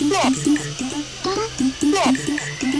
Next. Next.